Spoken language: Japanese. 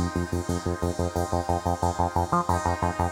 ピピピピピピ